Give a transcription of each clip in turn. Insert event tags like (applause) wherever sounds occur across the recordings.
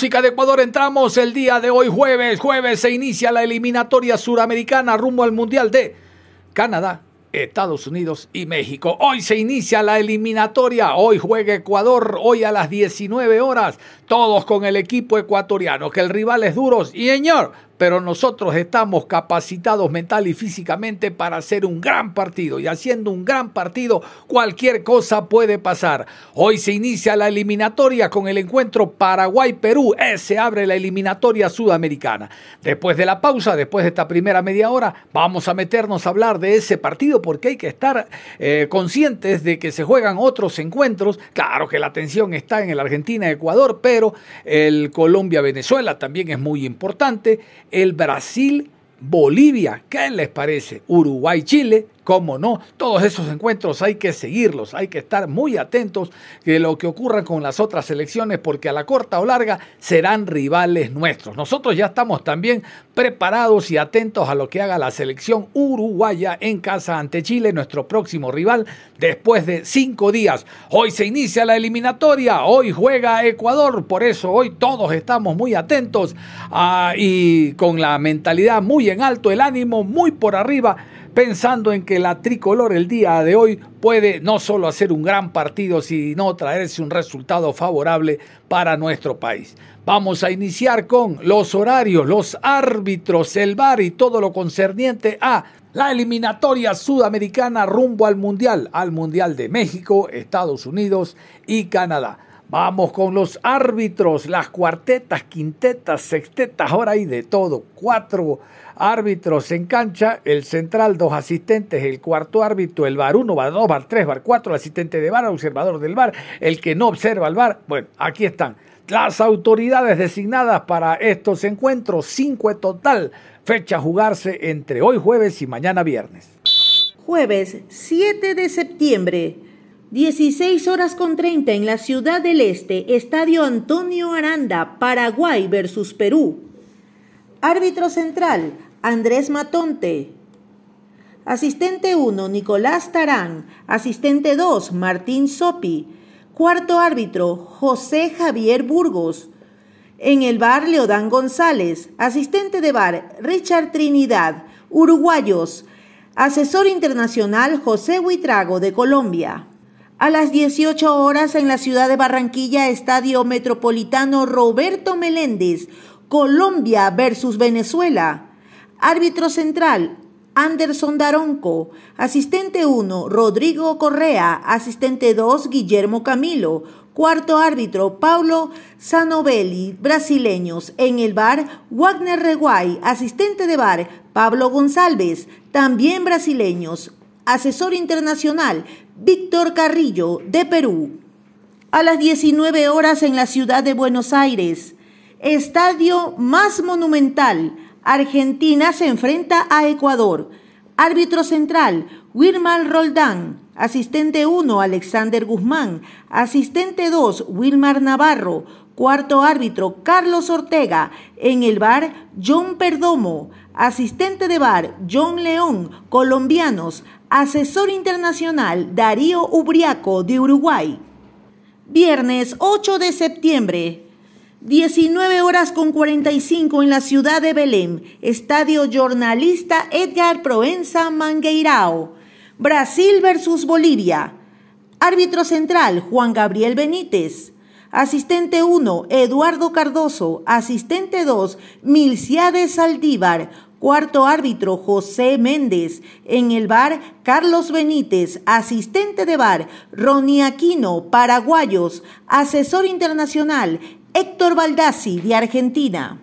Música de Ecuador entramos el día de hoy jueves. Jueves se inicia la eliminatoria suramericana rumbo al Mundial de Canadá, Estados Unidos y México. Hoy se inicia la eliminatoria. Hoy juega Ecuador, hoy a las 19 horas. Todos con el equipo ecuatoriano, que el rival es duro. Y señor, pero nosotros estamos capacitados mental y físicamente para hacer un gran partido y haciendo un gran partido cualquier cosa puede pasar. Hoy se inicia la eliminatoria con el encuentro Paraguay-Perú, eh, se abre la eliminatoria sudamericana. Después de la pausa, después de esta primera media hora, vamos a meternos a hablar de ese partido porque hay que estar eh, conscientes de que se juegan otros encuentros. Claro que la atención está en el Argentina-Ecuador, pero el Colombia-Venezuela también es muy importante el Brasil Bolivia, ¿qué les parece? Uruguay, Chile, cómo no, todos esos encuentros hay que seguirlos, hay que estar muy atentos de lo que ocurra con las otras selecciones porque a la corta o larga serán rivales nuestros. Nosotros ya estamos también preparados y atentos a lo que haga la selección uruguaya en casa ante Chile, nuestro próximo rival, después de cinco días. Hoy se inicia la eliminatoria, hoy juega Ecuador, por eso hoy todos estamos muy atentos ah, y con la mentalidad muy en alto, el ánimo muy por arriba pensando en que la tricolor el día de hoy puede no solo hacer un gran partido, sino traerse un resultado favorable para nuestro país. Vamos a iniciar con los horarios, los árbitros, el VAR y todo lo concerniente a la eliminatoria sudamericana rumbo al Mundial, al Mundial de México, Estados Unidos y Canadá. Vamos con los árbitros, las cuartetas, quintetas, sextetas, ahora hay de todo. Cuatro árbitros en cancha, el central, dos asistentes, el cuarto árbitro, el bar 1, bar 2, bar 3, bar 4, el asistente de bar, observador del bar, el que no observa el bar. Bueno, aquí están las autoridades designadas para estos encuentros, cinco en total. Fecha a jugarse entre hoy jueves y mañana viernes. Jueves 7 de septiembre. 16 horas con 30 en la Ciudad del Este, Estadio Antonio Aranda, Paraguay versus Perú. Árbitro central, Andrés Matonte. Asistente 1, Nicolás Tarán. Asistente 2, Martín Sopi. Cuarto árbitro, José Javier Burgos. En el bar, Leodán González. Asistente de bar, Richard Trinidad. Uruguayos. Asesor internacional, José Huitrago de Colombia. A las 18 horas en la ciudad de Barranquilla, Estadio Metropolitano Roberto Meléndez, Colombia versus Venezuela. Árbitro central, Anderson Daronco. Asistente 1, Rodrigo Correa. Asistente 2, Guillermo Camilo. Cuarto árbitro, Paulo Sanovelli, brasileños. En el bar, Wagner Reguay. Asistente de bar, Pablo González, también brasileños. Asesor internacional, Víctor Carrillo, de Perú. A las 19 horas en la ciudad de Buenos Aires, estadio más monumental, Argentina se enfrenta a Ecuador. Árbitro central, Wilmar Roldán. Asistente 1, Alexander Guzmán. Asistente 2, Wilmar Navarro. Cuarto árbitro, Carlos Ortega. En el bar, John Perdomo. Asistente de bar, John León. Colombianos. Asesor internacional Darío Ubriaco de Uruguay. Viernes 8 de septiembre. 19 horas con 45 en la ciudad de Belém. Estadio Jornalista Edgar Proenza Mangueirao. Brasil versus Bolivia. Árbitro central Juan Gabriel Benítez. Asistente 1, Eduardo Cardoso. Asistente 2, Milciades Saldívar. Cuarto árbitro, José Méndez. En el bar, Carlos Benítez. Asistente de bar, Ronnie Aquino, paraguayos. Asesor internacional, Héctor Baldassi, de Argentina.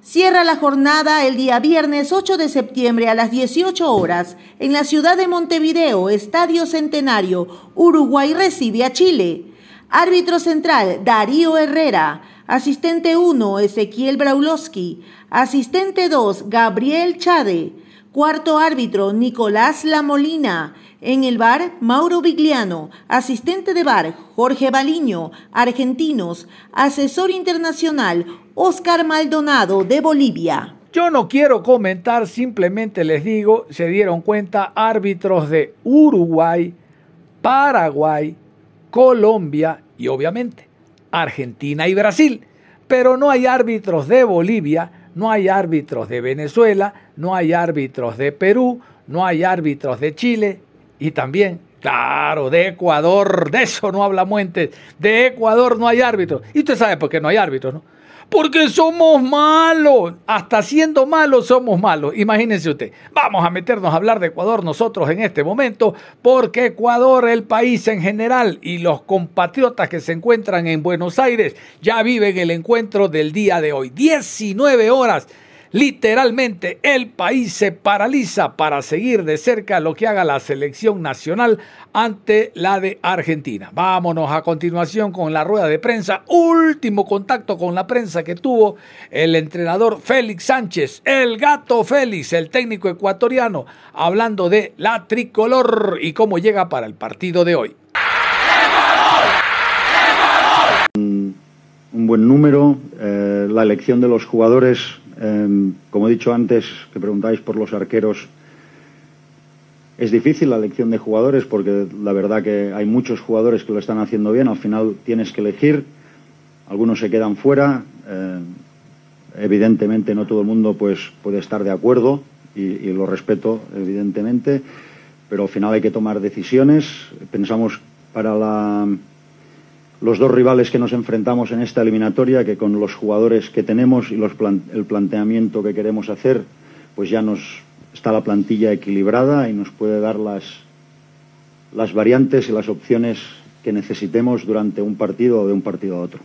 Cierra la jornada el día viernes 8 de septiembre a las 18 horas en la ciudad de Montevideo, Estadio Centenario. Uruguay recibe a Chile. Árbitro central, Darío Herrera. Asistente 1, Ezequiel Braulowski. Asistente 2, Gabriel Chade. Cuarto árbitro, Nicolás Lamolina. En el bar, Mauro Vigliano. Asistente de bar, Jorge Baliño. Argentinos. Asesor internacional, Oscar Maldonado, de Bolivia. Yo no quiero comentar, simplemente les digo, se dieron cuenta árbitros de Uruguay, Paraguay, Colombia y obviamente Argentina y Brasil. Pero no hay árbitros de Bolivia, no hay árbitros de Venezuela, no hay árbitros de Perú, no hay árbitros de Chile y también, claro, de Ecuador. De eso no habla Muentes. De Ecuador no hay árbitros. Y usted sabe por qué no hay árbitros, ¿no? Porque somos malos. Hasta siendo malos somos malos. Imagínense usted. Vamos a meternos a hablar de Ecuador nosotros en este momento. Porque Ecuador, el país en general y los compatriotas que se encuentran en Buenos Aires ya viven el encuentro del día de hoy. 19 horas. Literalmente el país se paraliza para seguir de cerca lo que haga la selección nacional ante la de Argentina. Vámonos a continuación con la rueda de prensa. Último contacto con la prensa que tuvo el entrenador Félix Sánchez, el gato Félix, el técnico ecuatoriano, hablando de la tricolor y cómo llega para el partido de hoy. Un buen número, eh, la elección de los jugadores Em, como he dicho antes, que preguntáis por los arqueros, es difícil la elección de jugadores porque la verdad que hay muchos jugadores que lo están haciendo bien. Al final tienes que elegir, algunos se quedan fuera. Em, evidentemente no todo el mundo pues, puede estar de acuerdo y, y lo respeto, evidentemente, pero al final hay que tomar decisiones. Pensamos para la los dos rivales que nos enfrentamos en esta eliminatoria, que con los jugadores que tenemos y el planteamiento que queremos hacer, pues ya nos está la plantilla equilibrada y nos puede dar las, las variantes y las opciones que necesitemos durante un partido o de un partido a otro.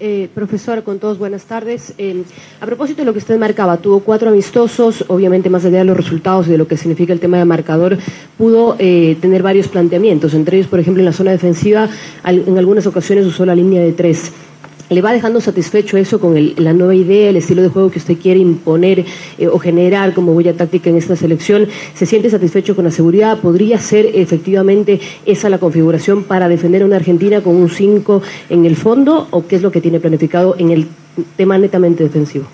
Eh, profesor, con todos buenas tardes. Eh, a propósito de lo que usted marcaba, tuvo cuatro amistosos, obviamente más allá de los resultados y de lo que significa el tema de marcador, pudo eh, tener varios planteamientos, entre ellos, por ejemplo, en la zona defensiva, en algunas ocasiones usó la línea de tres. ¿Le va dejando satisfecho eso con la nueva idea, el estilo de juego que usted quiere imponer eh, o generar como huella táctica en esta selección? ¿Se siente satisfecho con la seguridad? ¿Podría ser efectivamente esa la configuración para defender a una Argentina con un 5 en el fondo o qué es lo que tiene planificado en el tema netamente defensivo?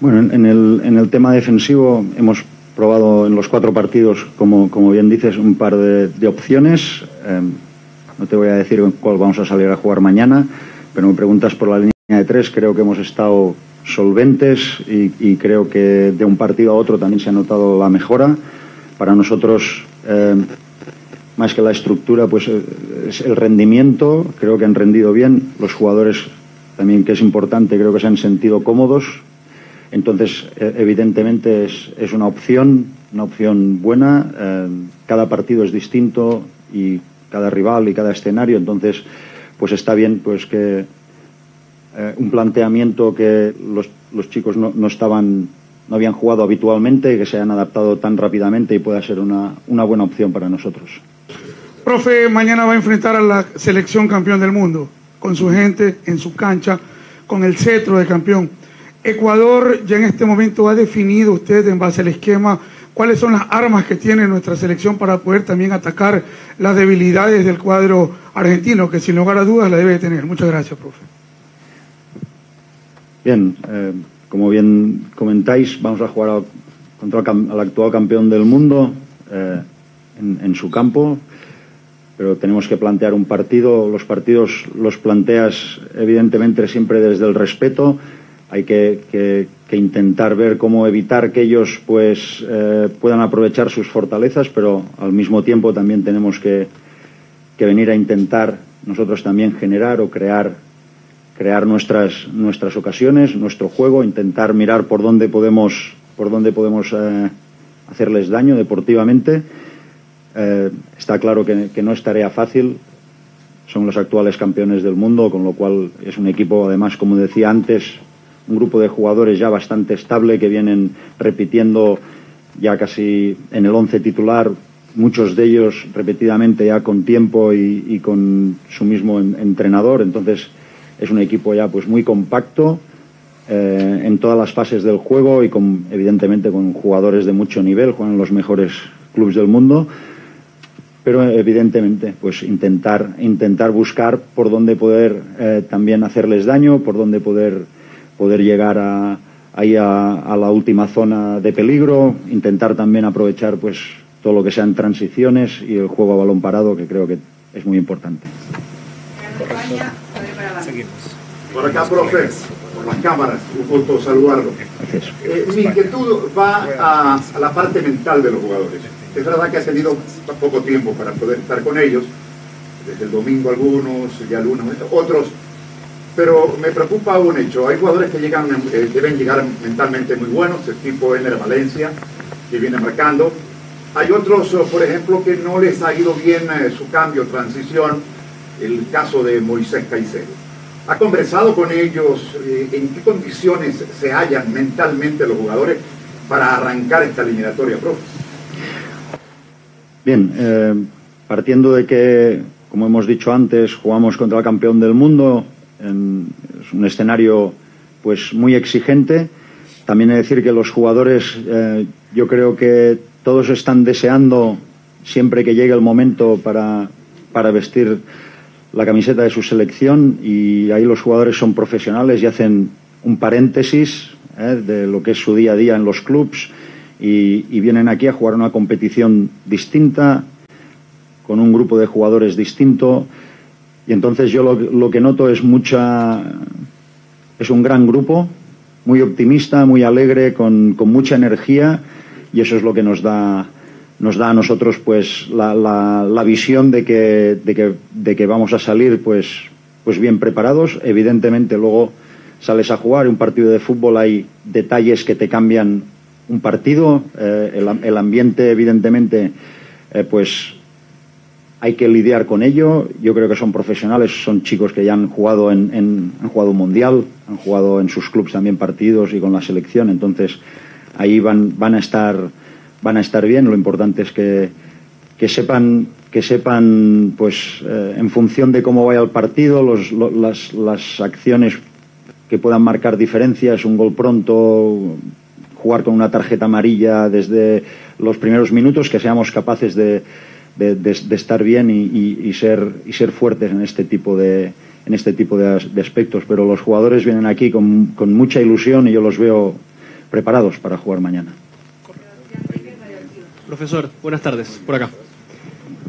Bueno, en el, tema defensivo hemos probado en los cuatro partidos, como, como bien dices, un par de, opciones. Em, no te voy a decir cuál vamos a salir a jugar mañana, pero me preguntas por la línea de tres. Creo que hemos estado solventes y, creo que de un partido a otro también se ha notado la mejora. Para nosotros, eh, más que la estructura, pues eh, es el rendimiento. Creo que han rendido bien. Los jugadores también, que es importante, creo que se han sentido cómodos. Entonces, eh, evidentemente es, una opción, una opción buena. cada partido es distinto y cada rival y cada escenario, entonces pues está bien pues que eh, un planteamiento que los, los chicos no, no, estaban no habían jugado habitualmente, que se hayan adaptado tan rápidamente y pueda ser una, una buena opción para nosotros. Profe, mañana va a enfrentar a la selección campeón del mundo, con su gente, en su cancha, con el cetro de campeón. Ecuador ya en este momento ha definido usted en base al esquema cuáles son las armas que tiene nuestra selección para poder también atacar las debilidades del cuadro argentino, que sin lugar a dudas la debe tener. Muchas gracias, profe. Bien, eh, como bien comentáis, vamos a jugar contra el actual campeón del mundo eh, en, su campo, pero tenemos que plantear un partido. Los partidos los planteas evidentemente siempre desde el respeto. Hay que intentar ver cómo evitar que ellos pues eh, puedan aprovechar sus fortalezas, pero al mismo tiempo también tenemos que, que, venir a intentar nosotros también generar o crear crear nuestras nuestras ocasiones, nuestro juego, intentar mirar por dónde podemos por dónde podemos eh, hacerles daño deportivamente. Eh, está claro que, que no es tarea fácil, son los actuales campeones del mundo, con lo cual es un equipo, además, como decía antes, un grupo de jugadores ya bastante estable que vienen repitiendo ya casi en el once titular, muchos de ellos repetidamente ya con tiempo y, con su mismo entrenador. Entonces es un equipo ya pues muy compacto eh, en todas las fases del juego y con evidentemente con jugadores de mucho nivel, juegan los mejores clubes del mundo. Pero evidentemente, pues intentar, intentar buscar por dónde poder eh, también hacerles daño, por dónde poder poder llegar a, ahí a, la última zona de peligro, intentar también aprovechar pues todo lo que sean transiciones y el juego a balón parado, que creo que es muy importante. Por acá, profe, por las cámaras, un gusto saludarlo. Eh, mi inquietud va a, a, la parte mental de los jugadores. Es verdad que ha tenido poco tiempo para poder estar con ellos, desde el domingo algunos, ya algunos, otros pero me preocupa un hecho. Hay jugadores que llegan, eh, deben llegar mentalmente muy buenos, el tipo Ener Valencia, que viene marcando. Hay otros, oh, por ejemplo, que no les ha ido bien eh, su cambio, transición, el caso de Moisés Caicedo. ¿Ha conversado con ellos? Eh, ¿En qué condiciones se hallan mentalmente los jugadores para arrancar esta eliminatoria, profe? Bien, eh, partiendo de que, como hemos dicho antes, jugamos contra el campeón del mundo, es un escenario pues muy exigente. También he de decir que los jugadores, eh, yo creo que todos están deseando siempre que llegue el momento para, para vestir la camiseta de su selección. Y ahí los jugadores son profesionales y hacen un paréntesis eh, de lo que es su día a día en los clubs. Y, y, vienen aquí a jugar una competición distinta con un grupo de jugadores distinto y entonces yo lo, que noto es mucha es un gran grupo muy optimista muy alegre con, con mucha energía y eso es lo que nos da nos da a nosotros pues la, la, la visión de que, de, que, de que vamos a salir pues, pues bien preparados. Evidentemente luego sales a jugar un partido de fútbol hay detalles que te cambian un partido. Eh, el, el, ambiente evidentemente eh, pues hay que lidiar con ello. Yo creo que son profesionales, son chicos que ya han jugado en, en han jugado un mundial, han jugado en sus clubes también partidos y con la selección. Entonces ahí van, van a estar van a estar bien. Lo importante es que, que sepan, que sepan, pues, eh, en función de cómo vaya el partido, los, lo, las, las acciones que puedan marcar diferencias, un gol pronto, jugar con una tarjeta amarilla desde los primeros minutos, que seamos capaces de, de, estar bien y, ser, fuertes en este tipo este de aspectos. Pero los jugadores vienen aquí con, con mucha ilusión y yo los veo preparados para jugar mañana. Profesor, buenas tardes, por acá.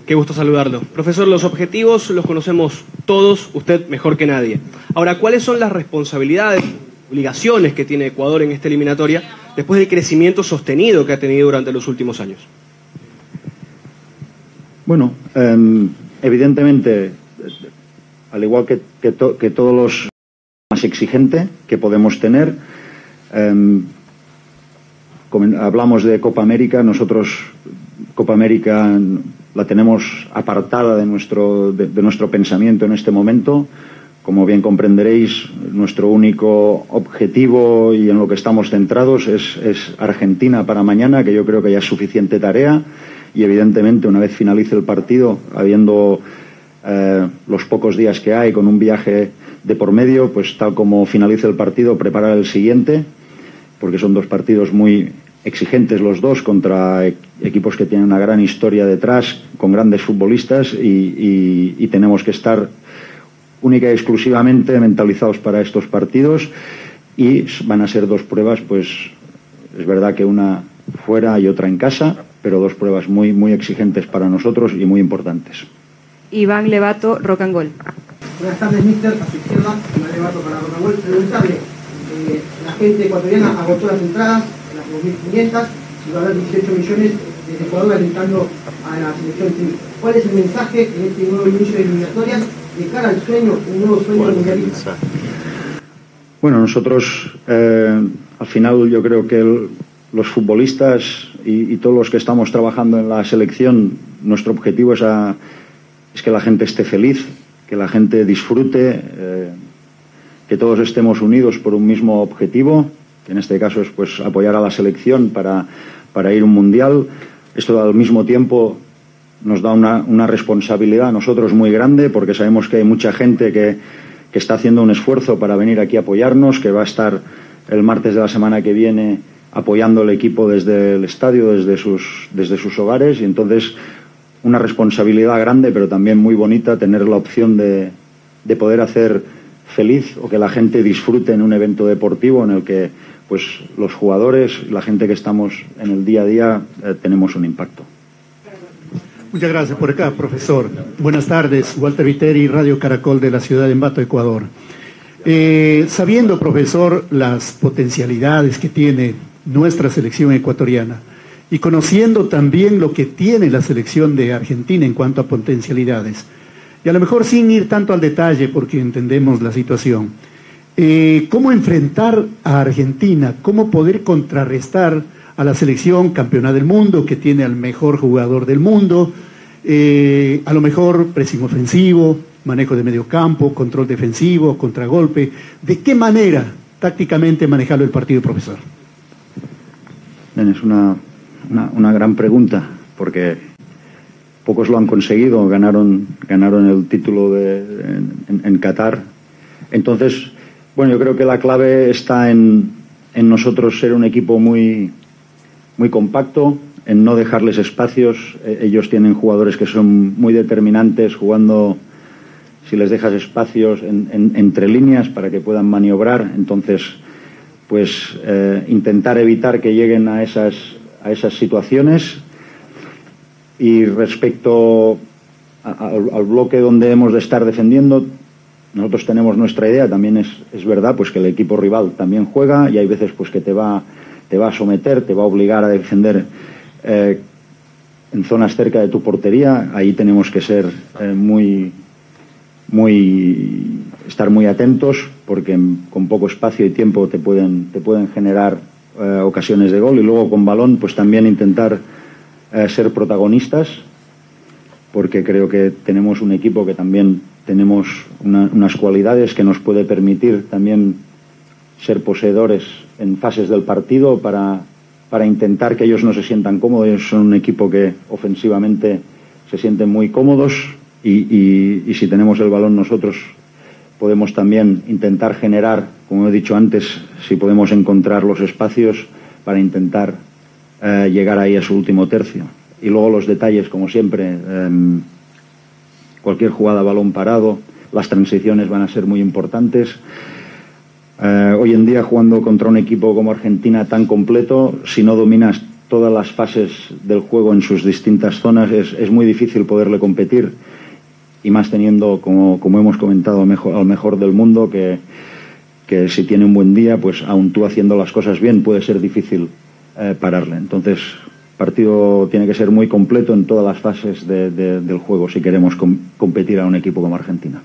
Qué gusto saludarlo. Profesor, los objetivos los conocemos todos, usted mejor que nadie. Ahora, ¿cuáles son las responsabilidades, obligaciones que tiene Ecuador en esta eliminatoria después del crecimiento sostenido que ha tenido durante los últimos años? Bueno, eh, evidentemente, al igual que, que, to, que, todos los más exigente que podemos tener, eh, hablamos de Copa América, nosotros Copa América la tenemos apartada de nuestro, de, de nuestro pensamiento en este momento. Como bien comprenderéis, nuestro único objetivo y en lo que estamos centrados es, es, Argentina para mañana, que yo creo que ya es suficiente tarea. Y evidentemente, una vez finalice el partido, habiendo eh, los pocos días que hay, con un viaje de por medio, pues tal como finalice el partido, preparar el siguiente, porque son dos partidos muy exigentes los dos contra equipos que tienen una gran historia detrás, con grandes futbolistas y, tenemos que estar única y exclusivamente mentalizados para estos partidos y van a ser dos pruebas, pues es verdad que una fuera y otra en casa, pero dos pruebas muy, muy exigentes para nosotros y muy importantes. Iván Levato, Rock and Goal. Buenas tardes, mister. A su izquierda, Iván Levato para Rock and Goal. Preguntarle, eh, la gente ecuatoriana agotó las entradas, 2.500 y va a haber 18 millones desde Ecuador alentando a la selección civil. ¿Cuál es el mensaje en este nuevo inicio de eliminatorias de cara al sueño, un nuevo sueño mundialista? Bueno, nosotros eh, al final yo creo que el, los futbolistas y, todos los que estamos trabajando en la selección, nuestro objetivo es, a, es que la gente esté feliz, que la gente disfrute, eh, que todos estemos unidos por un mismo objetivo que en este caso es pues apoyar a la selección para, para ir a un mundial. Esto al mismo tiempo nos da una, una, responsabilidad a nosotros muy grande porque sabemos que hay mucha gente que, que, está haciendo un esfuerzo para venir aquí a apoyarnos, que va a estar el martes de la semana que viene apoyando el equipo desde el estadio, desde sus, desde sus hogares y entonces una responsabilidad grande pero también muy bonita tener la opción de, de poder hacer feliz o que la gente disfrute en un evento deportivo en el que pues los jugadores, la gente que estamos en el día a día, eh, tenemos un impacto. Muchas gracias por acá, profesor. Buenas tardes, Walter Viteri, Radio Caracol de la ciudad de Embato, Ecuador. Eh, sabiendo, profesor, las potencialidades que tiene nuestra selección ecuatoriana y conociendo también lo que tiene la selección de Argentina en cuanto a potencialidades, y a lo mejor sin ir tanto al detalle porque entendemos la situación, eh, cómo enfrentar a Argentina, cómo poder contrarrestar a la selección campeona del mundo, que tiene al mejor jugador del mundo, eh, a lo mejor presión ofensivo, manejo de medio campo, control defensivo, contragolpe. ¿De qué manera tácticamente manejarlo el partido, profesor? Bien, es una, una, una gran pregunta, porque pocos lo han conseguido, ganaron, ganaron el título de, en, Qatar. Entonces, bueno, yo creo que la clave está en, en nosotros ser un equipo muy, muy compacto, en no dejarles espacios. Eh, ellos tienen jugadores que son muy determinantes jugando, si les dejas espacios en, en, entre líneas para que puedan maniobrar. Entonces, pues eh, intentar evitar que lleguen a esas, a esas situaciones. Y respecto al bloque donde hemos de estar defendiendo, nosotros tenemos nuestra idea, también es, es verdad pues que el equipo rival también juega y hay veces pues que te va, te va a someter, te va a obligar a defender eh, en zonas cerca de tu portería, ahí tenemos que ser eh, muy, muy, estar muy atentos porque con poco espacio y tiempo te pueden, te pueden generar eh, ocasiones de gol y luego con balón pues también intentar eh, ser protagonistas porque creo que tenemos un equipo que también tenemos una, unas cualidades que nos puede permitir también ser poseedores en fases del partido para para intentar que ellos no se sientan cómodos. Ellos son un equipo que ofensivamente se sienten muy cómodos y, y, y si tenemos el balón nosotros podemos también intentar generar, como he dicho antes, si podemos encontrar los espacios para intentar eh, llegar ahí a su último tercio. Y luego los detalles, como siempre, eh, cualquier jugada balón parado, las transiciones van a ser muy importantes. Eh, hoy en día jugando contra un equipo como Argentina tan completo, si no dominas todas las fases del juego en sus distintas zonas, es muy difícil poderle competir y más teniendo, como, como hemos comentado, al mejor, del mundo, que, que, si tiene un buen día, pues aun tú haciendo las cosas bien puede ser difícil eh, pararle. Entonces, partido tiene que ser muy completo en todas las fases de, de, del juego si queremos com competir a un equipo como Argentina.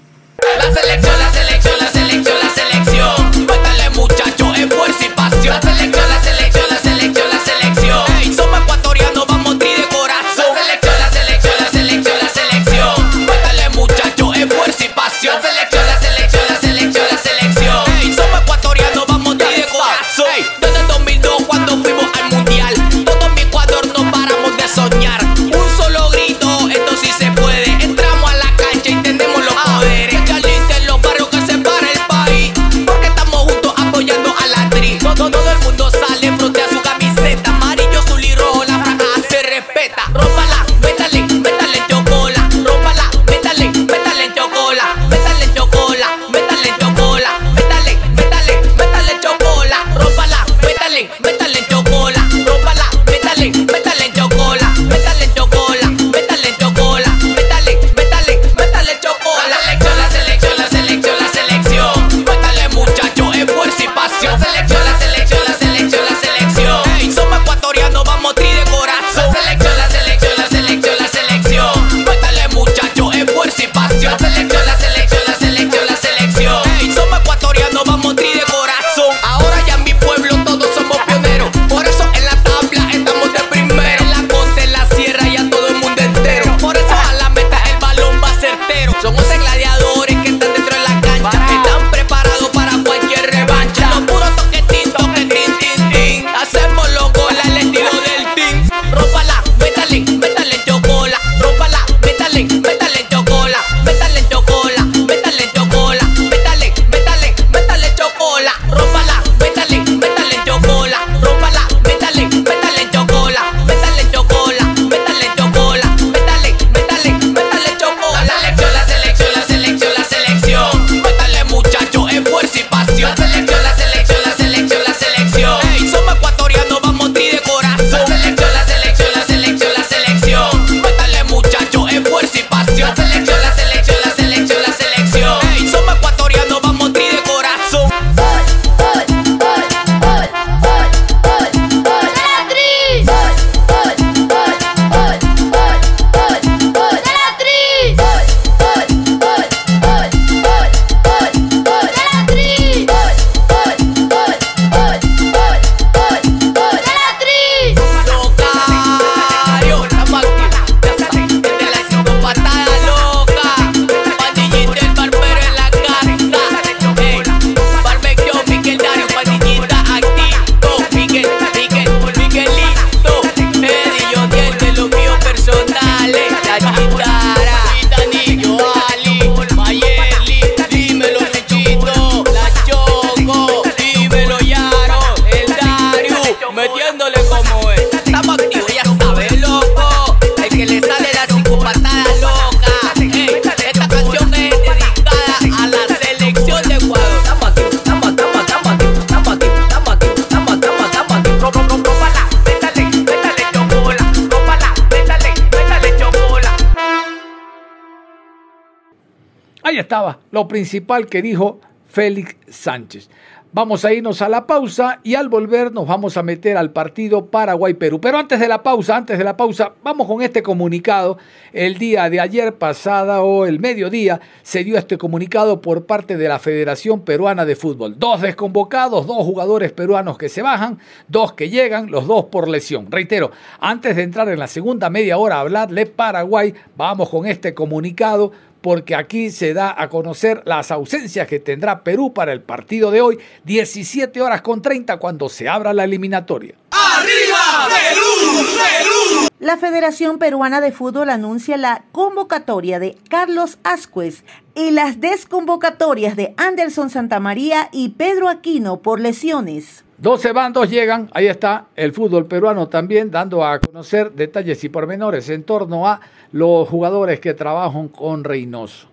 Estaba lo principal que dijo Félix Sánchez. Vamos a irnos a la pausa y al volver nos vamos a meter al partido Paraguay-Perú. Pero antes de la pausa, antes de la pausa, vamos con este comunicado. El día de ayer pasada o el mediodía se dio este comunicado por parte de la Federación Peruana de Fútbol. Dos desconvocados, dos jugadores peruanos que se bajan, dos que llegan, los dos por lesión. Reitero, antes de entrar en la segunda media hora a hablarle Paraguay, vamos con este comunicado porque aquí se da a conocer las ausencias que tendrá Perú para el partido de hoy, 17 horas con 30 cuando se abra la eliminatoria. ¡Arriba, Perú! ¡Perú! La Federación Peruana de Fútbol anuncia la convocatoria de Carlos Ascuez y las desconvocatorias de Anderson Santamaría y Pedro Aquino por lesiones. 12 bandos llegan, ahí está el fútbol peruano también dando a conocer detalles y pormenores en torno a los jugadores que trabajan con Reynoso.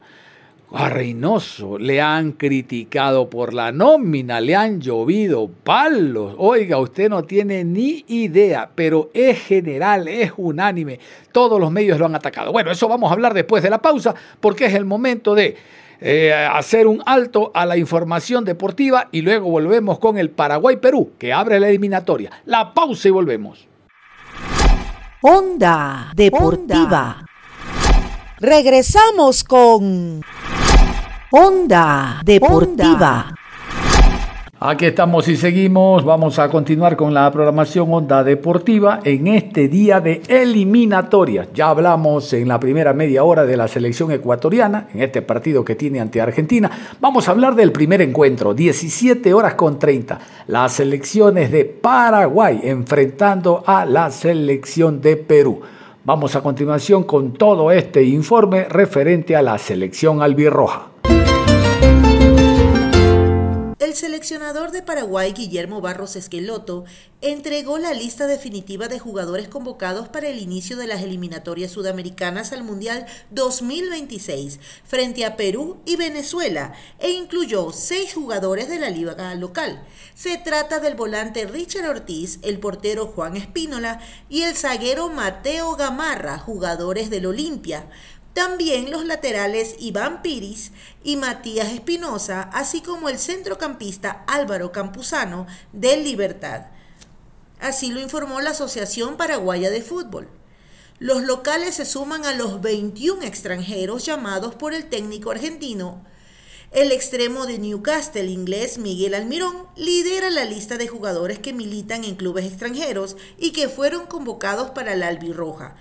A Reynoso le han criticado por la nómina, le han llovido palos. Oiga, usted no tiene ni idea, pero es general, es unánime. Todos los medios lo han atacado. Bueno, eso vamos a hablar después de la pausa porque es el momento de eh, hacer un alto a la información deportiva y luego volvemos con el Paraguay-Perú que abre la eliminatoria. La pausa y volvemos. Onda Deportiva. Regresamos con Onda Deportiva. Aquí estamos y seguimos. Vamos a continuar con la programación Onda Deportiva en este día de eliminatorias. Ya hablamos en la primera media hora de la selección ecuatoriana, en este partido que tiene ante Argentina. Vamos a hablar del primer encuentro, 17 horas con 30. Las selecciones de Paraguay enfrentando a la selección de Perú. Vamos a continuación con todo este informe referente a la selección albirroja. El seleccionador de Paraguay, Guillermo Barros Esqueloto, entregó la lista definitiva de jugadores convocados para el inicio de las eliminatorias sudamericanas al Mundial 2026 frente a Perú y Venezuela e incluyó seis jugadores de la liga local. Se trata del volante Richard Ortiz, el portero Juan Espínola y el zaguero Mateo Gamarra, jugadores del Olimpia. También los laterales Iván Piris y Matías Espinosa, así como el centrocampista Álvaro Campuzano del Libertad. Así lo informó la Asociación Paraguaya de Fútbol. Los locales se suman a los 21 extranjeros llamados por el técnico argentino. El extremo de Newcastle inglés Miguel Almirón lidera la lista de jugadores que militan en clubes extranjeros y que fueron convocados para la albirroja.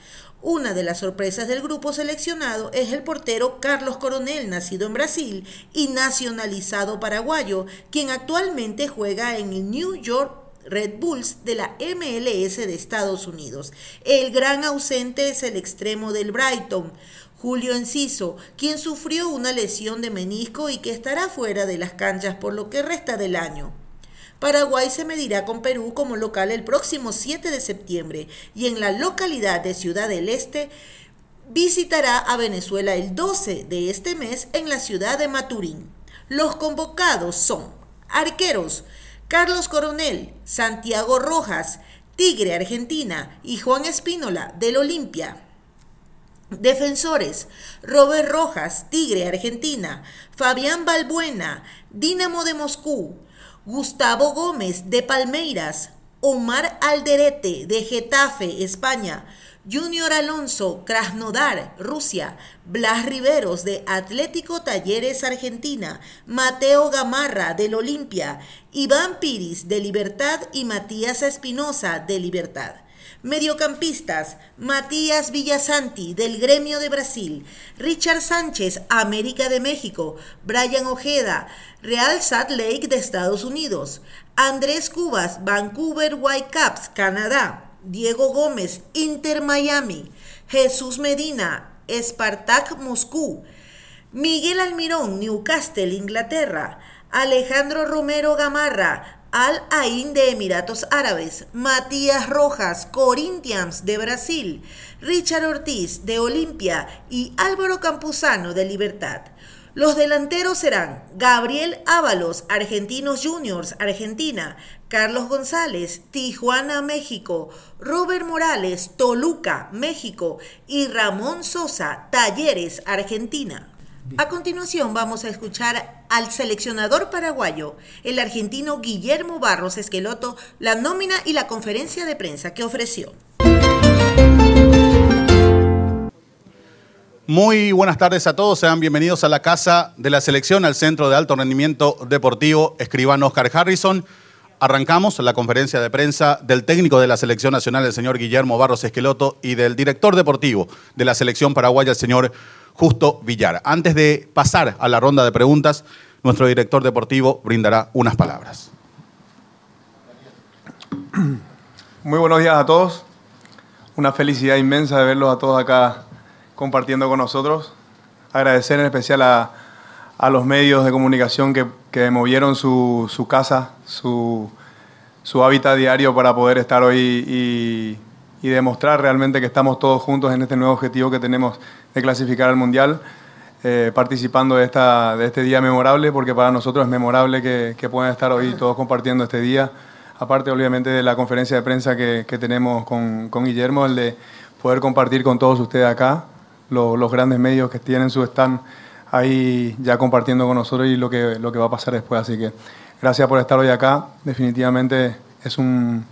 Una de las sorpresas del grupo seleccionado es el portero Carlos Coronel, nacido en Brasil y nacionalizado paraguayo, quien actualmente juega en el New York Red Bulls de la MLS de Estados Unidos. El gran ausente es el extremo del Brighton, Julio Enciso, quien sufrió una lesión de menisco y que estará fuera de las canchas por lo que resta del año. Paraguay se medirá con Perú como local el próximo 7 de septiembre y en la localidad de Ciudad del Este visitará a Venezuela el 12 de este mes en la ciudad de Maturín. Los convocados son arqueros Carlos Coronel, Santiago Rojas, Tigre Argentina y Juan Espínola del Olimpia. Defensores, Robert Rojas, Tigre Argentina, Fabián Balbuena, Dínamo de Moscú, Gustavo Gómez de Palmeiras, Omar Alderete de Getafe, España, Junior Alonso, Krasnodar, Rusia, Blas Riveros de Atlético Talleres, Argentina, Mateo Gamarra del Olimpia, Iván Piris de Libertad y Matías Espinosa de Libertad. Mediocampistas, Matías Villasanti, del Gremio de Brasil, Richard Sánchez, América de México, Brian Ojeda, Real Salt Lake de Estados Unidos, Andrés Cubas, Vancouver Whitecaps, Canadá, Diego Gómez, Inter Miami, Jesús Medina, Spartak Moscú, Miguel Almirón, Newcastle, Inglaterra, Alejandro Romero Gamarra, Al Ain de Emiratos Árabes, Matías Rojas, Corinthians de Brasil, Richard Ortiz de Olimpia y Álvaro Campuzano de Libertad. Los delanteros serán Gabriel Ábalos, Argentinos Juniors, Argentina, Carlos González, Tijuana, México, Robert Morales, Toluca, México y Ramón Sosa, Talleres, Argentina. A continuación vamos a escuchar al seleccionador paraguayo, el argentino Guillermo Barros Esqueloto, la nómina y la conferencia de prensa que ofreció. Muy buenas tardes a todos, sean bienvenidos a la casa de la selección, al Centro de Alto Rendimiento Deportivo Escribano Oscar Harrison. Arrancamos la conferencia de prensa del técnico de la selección nacional, el señor Guillermo Barros Esqueloto, y del director deportivo de la selección paraguaya, el señor Justo Villar. Antes de pasar a la ronda de preguntas, nuestro director deportivo brindará unas palabras. Muy buenos días a todos. Una felicidad inmensa de verlos a todos acá compartiendo con nosotros. Agradecer en especial a, a los medios de comunicación que, que movieron su, su casa, su, su, hábitat diario para poder estar hoy y, y, demostrar realmente que estamos todos juntos en este nuevo objetivo que tenemos de clasificar al Mundial, eh, participando de, esta, de este día memorable, porque para nosotros es memorable que, que puedan estar hoy todos compartiendo este día. Aparte, obviamente, de la conferencia de prensa que, que tenemos con, con Guillermo, el de poder compartir con todos ustedes acá, los, los grandes medios que tienen su stand ahí ya compartiendo con nosotros y lo que, lo que va a pasar después. Así que gracias por estar hoy acá. Definitivamente es un,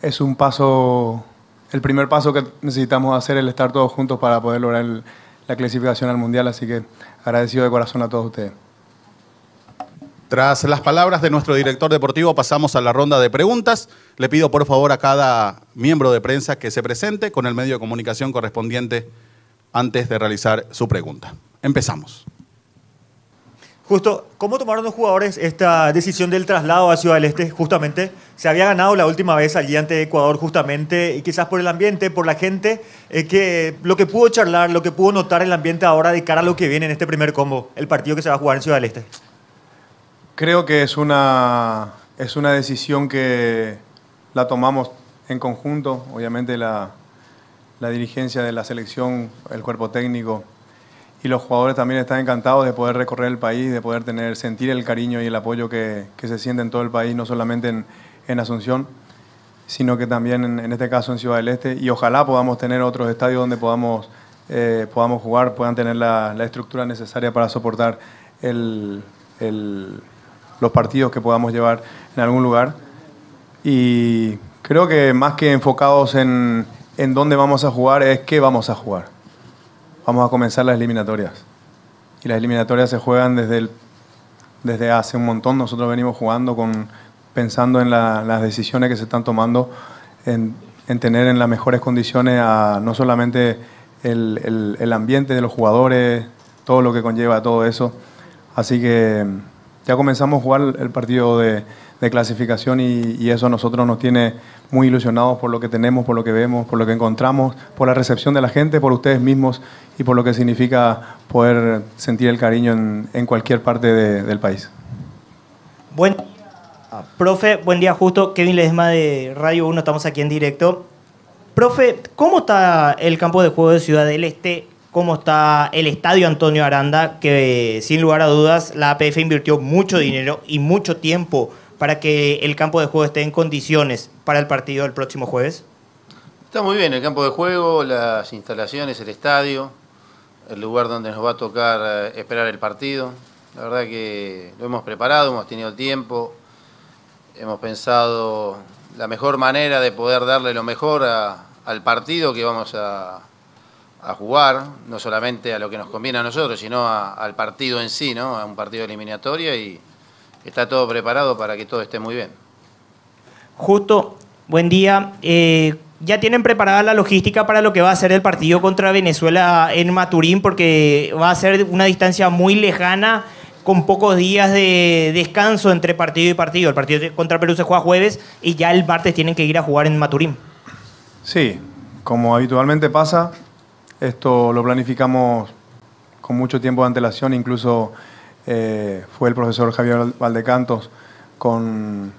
es un paso, el primer paso que necesitamos hacer, el estar todos juntos para poder lograr la clasificación al Mundial. Así que agradecido de corazón a todos ustedes. Tras las palabras de nuestro director deportivo, pasamos a la ronda de preguntas. Le pido por favor a cada miembro de prensa que se presente con el medio de comunicación correspondiente antes de realizar su pregunta. Empezamos. Justo, ¿cómo tomaron los jugadores esta decisión del traslado a Ciudad del Este? Justamente, se había ganado la última vez allí ante Ecuador, justamente, y quizás por el ambiente, por la gente, eh, que lo que pudo charlar, lo que pudo notar el ambiente ahora de cara a lo que viene en este primer combo, el partido que se va a jugar en Ciudad del Este. Creo que es una, es una decisión que la tomamos en conjunto, obviamente la, la dirigencia de la selección, el cuerpo técnico y los jugadores también están encantados de poder recorrer el país, de poder tener, sentir el cariño y el apoyo que, que se siente en todo el país, no solamente en, en Asunción, sino que también en, en, este caso en Ciudad del Este. Y ojalá podamos tener otros estadios donde podamos, eh, podamos jugar, puedan tener la, la, estructura necesaria para soportar el, el, los partidos que podamos llevar en algún lugar. Y creo que más que enfocados en, en dónde vamos a jugar, es qué vamos a jugar vamos a comenzar las eliminatorias. Y las eliminatorias se juegan desde, el, desde hace un montón. Nosotros venimos jugando con, pensando en la, las decisiones que se están tomando, en, en, tener en las mejores condiciones a, no solamente el, el, el, ambiente de los jugadores, todo lo que conlleva todo eso. Así que ya comenzamos a jugar el partido de, de clasificación y, eso a nosotros nos tiene muy ilusionados por lo que tenemos, por lo que vemos, por lo que encontramos, por la recepción de la gente, por ustedes mismos y por lo que significa poder sentir el cariño en, cualquier parte de, del país. Buen profe, buen día justo, Kevin Ledesma de Radio 1, estamos aquí en directo. Profe, ¿cómo está el campo de juego de Ciudad del Este? ¿Cómo está el estadio Antonio Aranda? Que sin lugar a dudas la APF invirtió mucho dinero y mucho tiempo para que el campo de juego esté en condiciones para el partido del próximo jueves? Está muy bien el campo de juego, las instalaciones, el estadio, el lugar donde nos va a tocar eh, esperar el partido. La verdad que lo hemos preparado, hemos tenido tiempo, hemos pensado la mejor manera de poder darle lo mejor a, al partido que vamos a, jugar, no solamente a lo que nos conviene a nosotros, sino a, al partido en sí, ¿no? a un partido eliminatorio y está todo preparado para que todo esté muy bien. Justo, buen día. Eh, ¿Ya tienen preparada la logística para lo que va a ser el partido contra Venezuela en Maturín? Porque va a ser una distancia muy lejana, con pocos días de descanso entre partido y partido. El partido contra Perú se juega jueves y ya el martes tienen que ir a jugar en Maturín. Sí, como habitualmente pasa, esto lo planificamos con mucho tiempo de antelación, incluso eh, fue el profesor Javier Valdecantos con,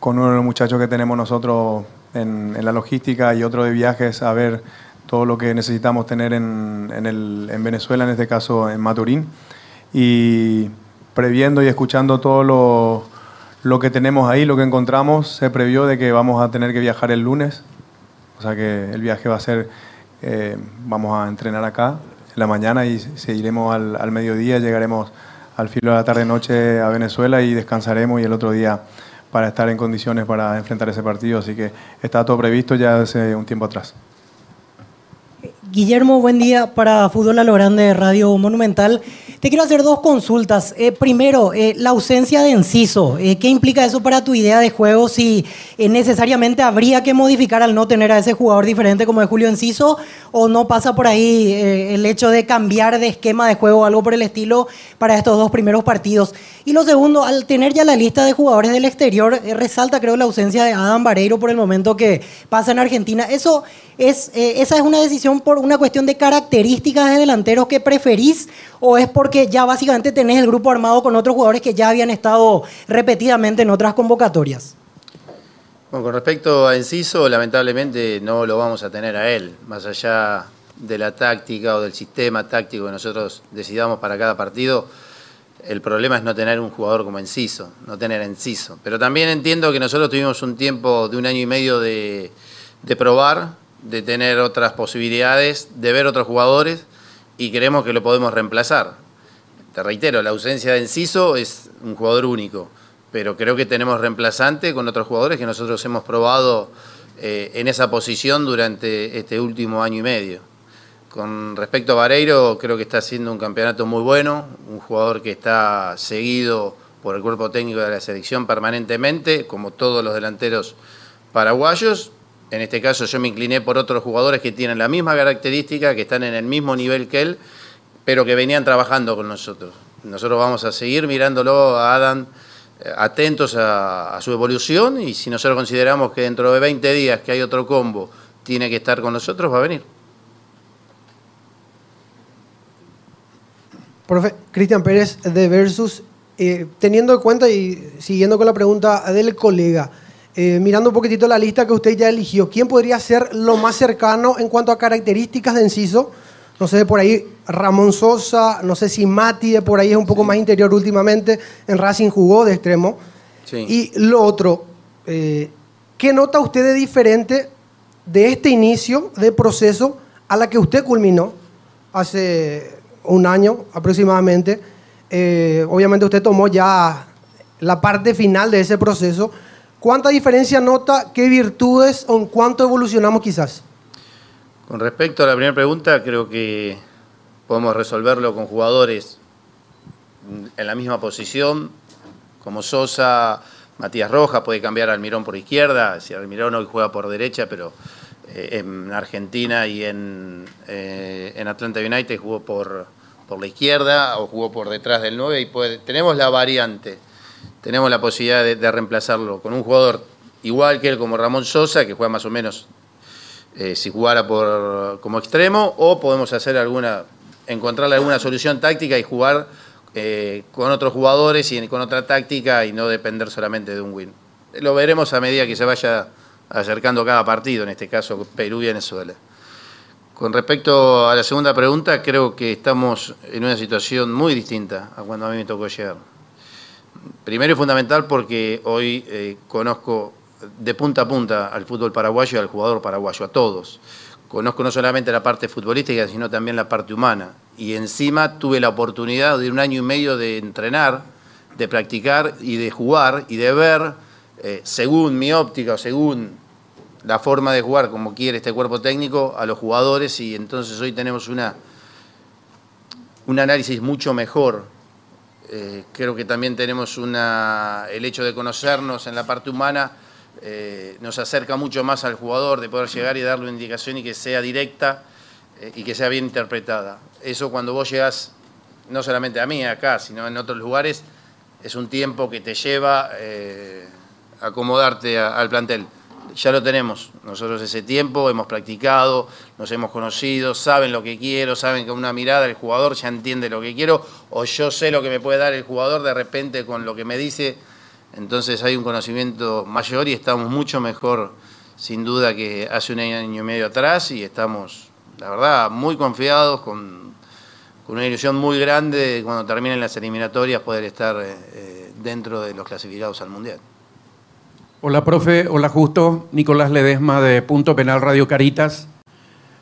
con uno de los muchachos que tenemos nosotros en, en, la logística y otro de viajes a ver todo lo que necesitamos tener en, en, el, en Venezuela, en este caso en Maturín. Y previendo y escuchando todo lo, lo que tenemos ahí, lo que encontramos, se previó de que vamos a tener que viajar el lunes. O sea que el viaje va a ser, eh, vamos a entrenar acá en la mañana y seguiremos al, al mediodía, llegaremos al filo de la tarde-noche a Venezuela y descansaremos y el otro día para estar en condiciones para enfrentar ese partido. Así que está todo previsto ya hace un tiempo atrás. Guillermo, buen día para Fútbol a lo Grande Radio Monumental. Te quiero hacer dos consultas. Eh, primero, eh, la ausencia de Enciso. Eh, ¿Qué implica eso para tu idea de juego? Si eh, necesariamente habría que modificar al no tener a ese jugador diferente como de Julio Enciso, o no pasa por ahí eh, el hecho de cambiar de esquema de juego o algo por el estilo para estos dos primeros partidos. Y lo segundo, al tener ya la lista de jugadores del exterior, resalta creo la ausencia de Adam Vareiro por el momento que pasa en Argentina. Eso es, eh, ¿Esa es una decisión por una cuestión de características de delanteros que preferís o es porque ya básicamente tenés el grupo armado con otros jugadores que ya habían estado repetidamente en otras convocatorias? Bueno, con respecto a Enciso, lamentablemente no lo vamos a tener a él, más allá de la táctica o del sistema táctico que nosotros decidamos para cada partido. El problema es no tener un jugador como Enciso, no tener Enciso. Pero también entiendo que nosotros tuvimos un tiempo de un año y medio de, de probar, de tener otras posibilidades, de ver otros jugadores y creemos que lo podemos reemplazar. Te reitero, la ausencia de Enciso es un jugador único, pero creo que tenemos reemplazante con otros jugadores que nosotros hemos probado eh, en esa posición durante este último año y medio. Con respecto a Vareiro, creo que está haciendo un campeonato muy bueno, un jugador que está seguido por el cuerpo técnico de la selección permanentemente, como todos los delanteros paraguayos. En este caso yo me incliné por otros jugadores que tienen la misma característica, que están en el mismo nivel que él, pero que venían trabajando con nosotros. Nosotros vamos a seguir mirándolo a Adam, eh, atentos a, su evolución y si nosotros consideramos que dentro de 20 días que hay otro combo tiene que estar con nosotros, va a venir. Profe, Cristian Pérez de Versus, eh, teniendo en cuenta y siguiendo con la pregunta del colega, eh, mirando un poquitito la lista que usted ya eligió, ¿quién podría ser lo más cercano en cuanto a características de Enciso? No sé, por ahí Ramón Sosa, no sé si Mati de por ahí es un poco más interior últimamente, en Racing jugó de extremo. Y lo otro, eh, ¿qué nota usted de diferente de este inicio de proceso a la que usted culminó hace un año aproximadamente? Eh, obviamente usted tomó ya la parte final de ese proceso. ¿Cuánta diferencia nota? ¿Qué virtudes o en cuánto evolucionamos quizás? Con respecto a la primera pregunta, creo que podemos resolverlo con jugadores en la misma posición, como Sosa, Matías Rojas, puede cambiar a Almirón por izquierda, si Almirón hoy juega por derecha, pero eh, en Argentina y en, eh, en Atlanta United jugó por, por la izquierda o jugó por detrás del 9 y tenemos la variante, tenemos la posibilidad de, reemplazarlo con un jugador igual que él como Ramón Sosa, que juega más o menos eh, si jugara por, como extremo, o podemos hacer alguna, encontrarle alguna solución táctica y jugar eh, con otros jugadores y con otra táctica y no depender solamente de un win. Lo veremos a medida que se vaya acercando cada partido, en este caso Perú y Venezuela. Con respecto a la segunda pregunta, creo que estamos en una situación muy distinta a cuando a mí me tocó llegar. Primero y fundamental porque hoy eh, conozco de punta a punta al fútbol paraguayo y al jugador paraguayo, a todos. Conozco no solamente la parte futbolística, sino también la parte humana. Y encima tuve la oportunidad de un año y medio de entrenar, de practicar y de jugar y de ver, eh, según mi óptica o según la forma de jugar, como quiere este cuerpo técnico, a los jugadores. Y entonces hoy tenemos una, un análisis mucho mejor eh, creo que también tenemos una, el hecho de conocernos en la parte humana eh, nos acerca mucho más al jugador, de poder llegar y darle una indicación y que sea directa eh, y que sea bien interpretada. Eso cuando vos llegas, no solamente a mí acá, sino en otros lugares, es un tiempo que te lleva acomodarte al plantel. Ya lo tenemos, nosotros ese tiempo hemos practicado, nos hemos conocido, saben lo que quiero, saben que con una mirada el jugador ya entiende lo que quiero, o yo sé lo que me puede dar el jugador de repente con lo que me dice, entonces hay un conocimiento mayor y estamos mucho mejor, sin duda, que hace un año y medio atrás y estamos, la verdad, muy confiados, con, con una ilusión muy grande de cuando terminen las eliminatorias poder estar eh, eh, dentro de los clasificados al Mundial. Hola, profe. Hola, justo. Nicolás Ledesma de Punto Penal Radio Caritas.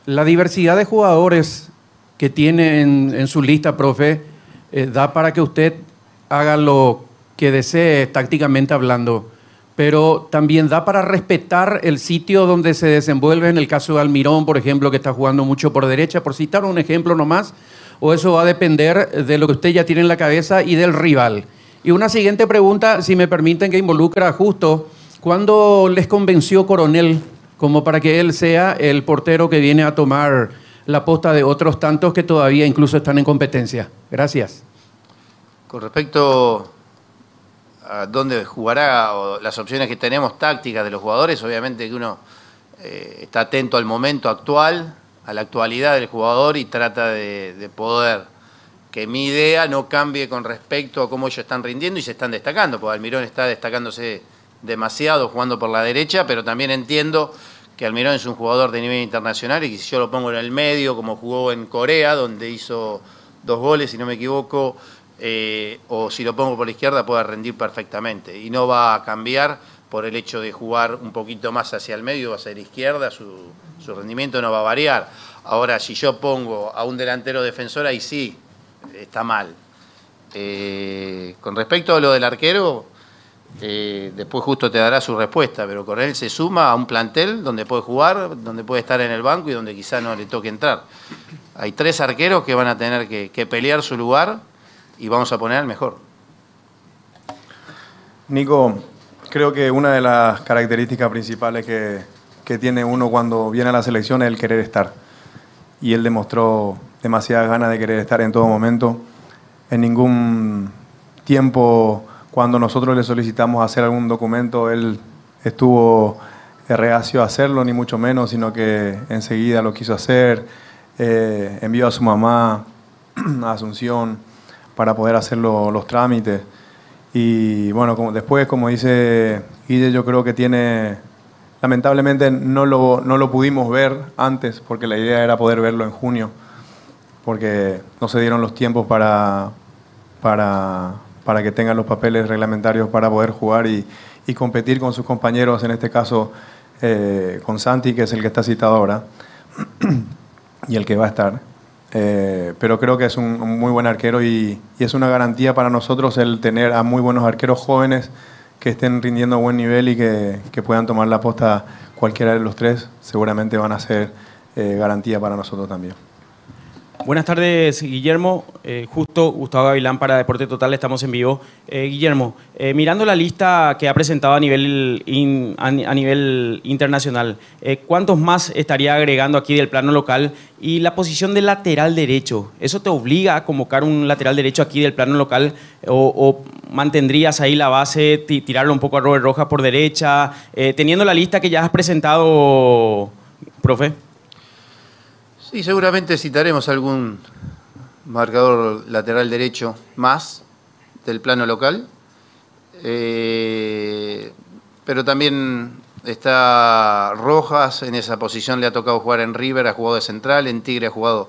La diversidad de jugadores que tiene en, su lista, profe, eh, da para que usted haga lo que desee tácticamente hablando, pero también da para respetar el sitio donde se desenvuelve, en el caso de Almirón, por ejemplo, que está jugando mucho por derecha, por citar un ejemplo nomás, o eso va a depender de lo que usted ya tiene en la cabeza y del rival. Y una siguiente pregunta, si me permiten, que involucra justo, ¿cuándo les convenció Coronel como para que él sea el portero que viene a tomar la posta de otros tantos que todavía incluso están en competencia? Gracias. Con respecto a dónde jugará o las opciones que tenemos tácticas de los jugadores, obviamente que uno eh, está atento al momento actual, a la actualidad del jugador y trata de, de poder que mi idea no cambie con respecto a cómo ellos están rindiendo y se están destacando, porque Almirón está destacándose demasiado jugando por la derecha, pero también entiendo que Almirón es un jugador de nivel internacional y que si yo lo pongo en el medio, como jugó en Corea, donde hizo dos goles, si no me equivoco, eh, o si lo pongo por la izquierda puede rendir perfectamente y no va a cambiar por el hecho de jugar un poquito más hacia el medio, hacia la izquierda, su, su rendimiento no va a variar. Ahora, si yo pongo a un delantero defensor, ahí sí, está mal. Eh, con respecto a lo del arquero, eh, después justo te dará su respuesta, pero con él se suma a un plantel donde puede jugar, donde puede estar en el banco y donde quizá no le toque entrar. Hay tres arqueros que van a tener que, pelear su lugar y vamos a poner al mejor. Nico, creo que una de las características principales que tiene uno cuando viene a la selección es el querer estar. Y él demostró demasiadas ganas de querer estar en todo momento. En ningún tiempo, cuando nosotros le solicitamos hacer algún documento, él estuvo reacio a hacerlo, ni mucho menos, sino que enseguida lo quiso hacer. Eh, envió a su mamá (clears throat) a Asunción para poder hacer lo- los trámites. Y bueno, como, después, como dice Guille, yo creo que tiene, lamentablemente no lo, no lo pudimos ver antes, porque la idea era poder verlo en junio, porque no se dieron los tiempos para, para, para que tengan los papeles reglamentarios para poder jugar y, competir con sus compañeros, en este caso eh, con Santi, que es el que está citado ahora, (clears throat) y el que va a estar. Eh, pero creo que es un, muy buen arquero y, es una garantía para nosotros el tener a muy buenos arqueros jóvenes que estén rindiendo a buen nivel y que, que puedan tomar la posta cualquiera de los tres, seguramente van a ser eh, garantía para nosotros también. Buenas tardes, Guillermo. Eh, justo Gustavo Gavilán para Deporte Total, estamos en vivo. Eh, Guillermo, eh, mirando la lista que ha presentado a nivel, in- a, ni- a nivel internacional, eh, ¿cuántos más estaría agregando aquí del plano local? Y la posición de lateral derecho, ¿eso te obliga a convocar un lateral derecho aquí del plano local? ¿O, o mantendrías ahí la base, ti- tirarlo un poco a Robert Rojas por derecha? Eh, teniendo la lista que ya has presentado, profe. Sí, seguramente citaremos algún marcador lateral derecho más del plano local. Eh, pero también está Rojas, en esa posición le ha tocado jugar en River, ha jugado de central, en Tigre ha jugado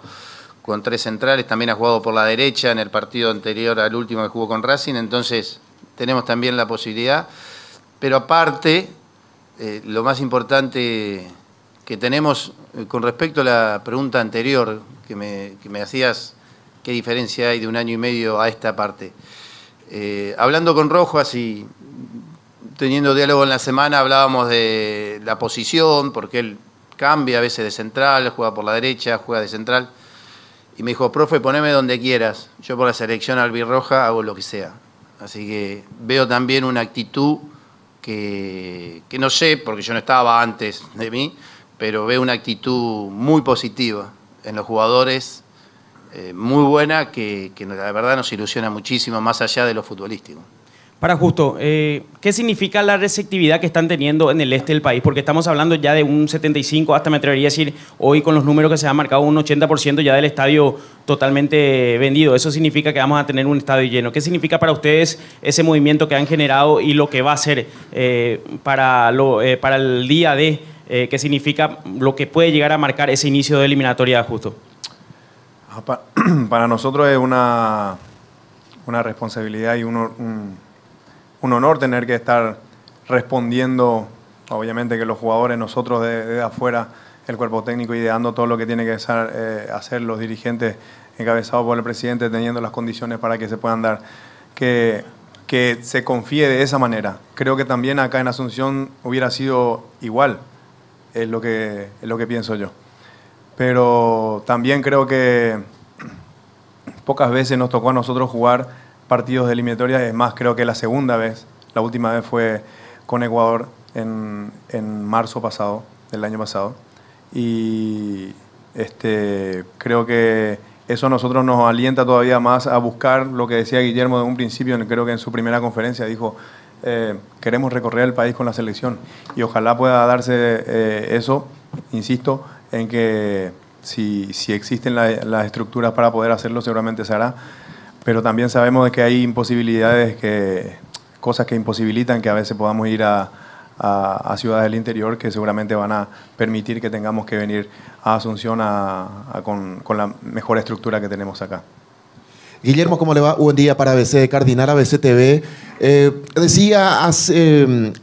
con tres centrales, también ha jugado por la derecha en el partido anterior al último que jugó con Racing, entonces tenemos también la posibilidad. Pero aparte, eh, lo más importante que tenemos eh, con respecto a la pregunta anterior que me, que me hacías, ¿qué diferencia hay de un año y medio a esta parte? Eh, hablando con Rojas y teniendo diálogo en la semana, hablábamos de la posición, porque él cambia a veces de central, juega por la derecha, juega de central. Y me dijo, profe, poneme donde quieras. Yo por la selección albirroja hago lo que sea. Así que veo también una actitud que, que no sé, porque yo no estaba antes de mí, pero veo una actitud muy positiva en los jugadores, eh, muy buena, que, que la verdad nos ilusiona muchísimo, más allá de lo futbolístico. Para justo, eh, ¿qué significa la receptividad que están teniendo en el este del país? Porque estamos hablando ya de un 75, hasta me atrevería a decir, hoy con los números que se han marcado, un 80% ya del estadio totalmente vendido. Eso significa que vamos a tener un estadio lleno. ¿Qué significa para ustedes ese movimiento que han generado y lo que va a ser eh, para, para el día de, eh, significa lo que puede llegar a marcar ese inicio de eliminatoria justo? Ah, pa- (clears throat) Para nosotros es una, una responsabilidad y un, un- un honor tener que estar respondiendo, obviamente que los jugadores, nosotros de, de afuera, el cuerpo técnico ideando todo lo que tiene que hacer, eh, hacer los dirigentes encabezados por el presidente, teniendo las condiciones para que se puedan dar. Que, que se confíe de esa manera. Creo que también acá en Asunción hubiera sido igual, es lo que, es lo que pienso yo. Pero también creo que pocas veces nos tocó a nosotros jugar partidos de eliminatoria, es más, creo que la segunda vez, la última vez fue con Ecuador en, en marzo pasado, del año pasado. Y este, creo que eso a nosotros nos alienta todavía más a buscar lo que decía Guillermo de un principio, creo que en su primera conferencia dijo, eh, queremos recorrer el país con la selección y ojalá pueda darse eh, eso, insisto, en que si, si existen la- las estructuras para poder hacerlo seguramente se hará, pero también sabemos que hay imposibilidades, que, cosas que imposibilitan que a veces podamos ir a, a- ciudades del interior que seguramente van a permitir que tengamos que venir a Asunción a con, con la mejor estructura que tenemos acá. Guillermo, ¿cómo le va? Buen día para ABC Cardinal, ABC TV. Eh, decía hace, eh,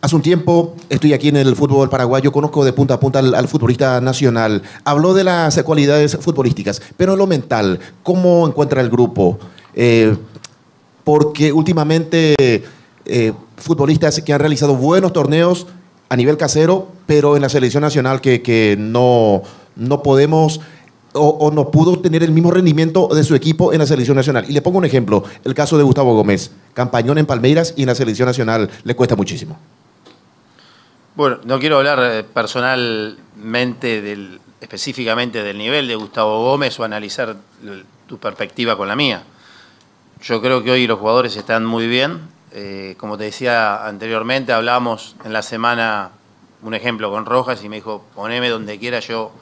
hace un tiempo, estoy aquí en el fútbol paraguayo, conozco de punta a punta al, futbolista nacional. Habló de las cualidades futbolísticas, pero en lo mental, ¿cómo encuentra el grupo? Eh, porque últimamente futbolistas que han realizado buenos torneos a nivel casero, pero en la selección nacional que, que no, no podemos o, no pudo tener el mismo rendimiento de su equipo en la selección nacional. Y le pongo un ejemplo, el caso de Gustavo Gómez, campañón en Palmeiras y en la selección nacional le cuesta muchísimo. Bueno, no quiero hablar eh, personalmente específicamente del nivel de Gustavo Gómez o analizar tu perspectiva con la mía. Yo creo que hoy los jugadores están muy bien. Eh, como te decía anteriormente, hablamos en la semana un ejemplo con Rojas y me dijo, poneme donde quiera, yo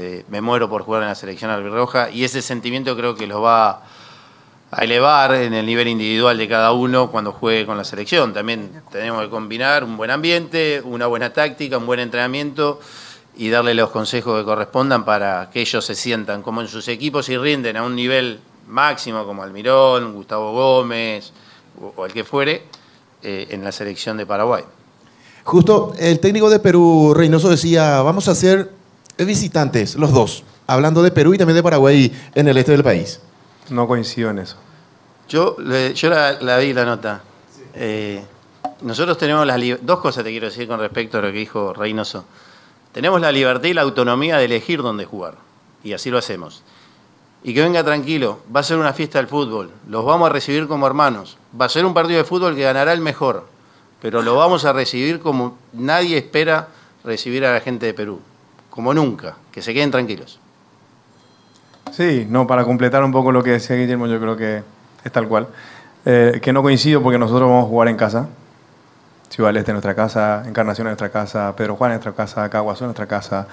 eh, me muero por jugar en la selección albirroja. Y ese sentimiento creo que los va a elevar en el nivel individual de cada uno cuando juegue con la selección. También tenemos que combinar un buen ambiente, una buena táctica, un buen entrenamiento y darle los consejos que correspondan para que ellos se sientan como en sus equipos y rinden a un nivel máximo como Almirón, Gustavo Gómez o, el que fuere eh, en la selección de Paraguay. Justo el técnico de Perú, Reynoso, decía, vamos a ser visitantes, los dos, hablando de Perú y también de Paraguay en el este del país. No coincido en eso. Yo, le- yo la, la vi la nota. Eh, nosotros tenemos las dos cosas te quiero decir con respecto a lo que dijo Reynoso. Tenemos la libertad y la autonomía de elegir dónde jugar. Y así lo hacemos. Y que venga tranquilo, va a ser una fiesta del fútbol, los vamos a recibir como hermanos. Va a ser un partido de fútbol que ganará el mejor, pero lo vamos a recibir como nadie espera recibir a la gente de Perú. Como nunca, que se queden tranquilos. Sí, no, para completar un poco lo que decía Guillermo, yo creo que es tal cual. Eh, que no coincido porque nosotros vamos a jugar en casa. Ciudad Este en nuestra casa, Encarnación en nuestra casa, Pedro Juan en nuestra casa, Caguazú en nuestra casa,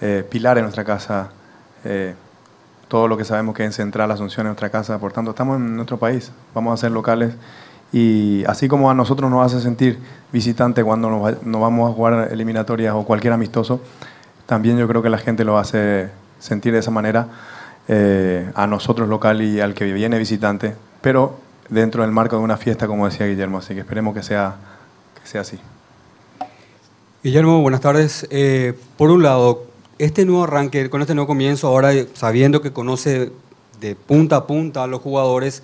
eh, Pilar en nuestra casa, eh, todo lo que sabemos que es en Central Asunción en nuestra casa. Por tanto, estamos en nuestro país, vamos a ser locales. Y así como a nosotros nos hace sentir visitante cuando nos, nos vamos a jugar eliminatorias o cualquier amistoso, también yo creo que la gente lo hace sentir de esa manera eh, a nosotros local y al que viene visitante, pero dentro del marco de una fiesta, como decía Guillermo, así que esperemos que sea, que sea así. Guillermo, buenas tardes. Eh, por un lado, este nuevo arranque, con este nuevo comienzo, ahora sabiendo que conoce de punta a punta a los jugadores,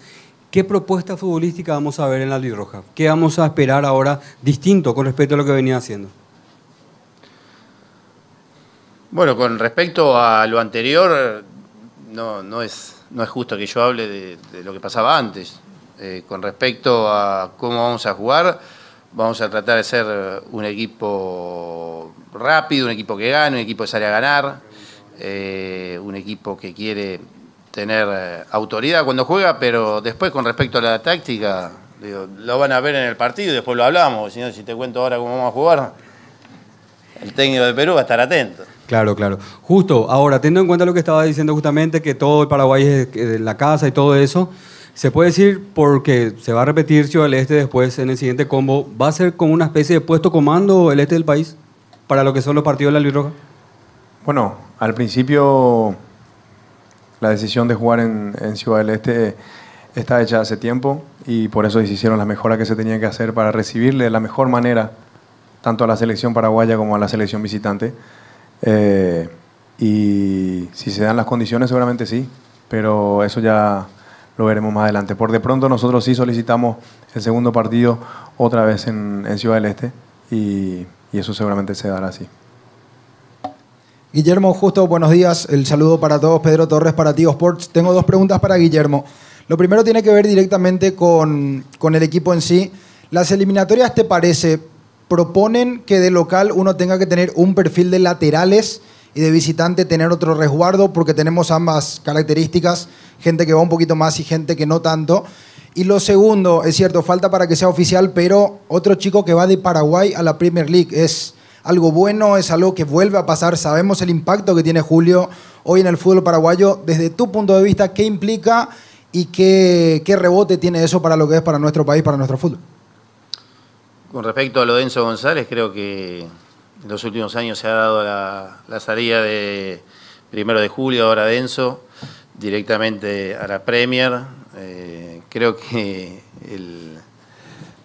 ¿qué propuesta futbolística vamos a ver en la Roja? ¿Qué vamos a esperar ahora distinto con respecto a lo que venía haciendo? Bueno, con respecto a lo anterior, no, es, justo que yo hable de, de lo que pasaba antes. Eh, con respecto a cómo vamos a jugar, vamos a tratar de ser un equipo rápido, un equipo que gane, un equipo que sale a ganar, eh, un equipo que quiere tener eh, autoridad cuando juega, pero después con respecto a la táctica, digo, lo van a ver en el partido y después lo hablamos, si no, si te cuento ahora cómo vamos a jugar, el técnico de Perú va a estar atento. Claro, claro. Justo, ahora, teniendo en cuenta lo que estaba diciendo justamente, que todo el Paraguay es eh, la casa y todo eso, se puede decir, porque se va a repetir Ciudad del Este después en el siguiente combo, ¿va a ser como una especie de puesto comando el este del país para lo que son los partidos de la Roja? Bueno, al principio la decisión de jugar en, en Ciudad del Este está hecha hace tiempo y por eso se hicieron las mejoras que se tenían que hacer para recibirle de la mejor manera tanto a la selección paraguaya como a la selección visitante. Eh, y si se dan las condiciones, seguramente sí, pero eso ya lo veremos más adelante. Por de pronto nosotros sí solicitamos el segundo partido otra vez en, en Ciudad del Este y, y eso seguramente se dará así. Guillermo, justo buenos días. El saludo para todos. Pedro Torres para Tigo Sports. Tengo dos preguntas para Guillermo. Lo primero tiene que ver directamente con, con el equipo en sí. Las eliminatorias, ¿te parece? ¿Proponen que de local uno tenga que tener un perfil de laterales y de visitante tener otro resguardo? Porque tenemos ambas características, gente que va un poquito más y gente que no tanto. Y lo segundo, es cierto, falta para que sea oficial, pero otro chico que va de Paraguay a la Premier League es algo bueno, es algo que vuelve a pasar. Sabemos el impacto que tiene Julio hoy en el fútbol paraguayo. Desde tu punto de vista, ¿qué implica y qué, qué rebote tiene eso para lo que es para nuestro país, para nuestro fútbol? Con respecto a lo de Enzo González, creo que en los últimos años se ha dado la, la salida de primero de julio, ahora de Enzo, directamente a la Premier. Eh, creo que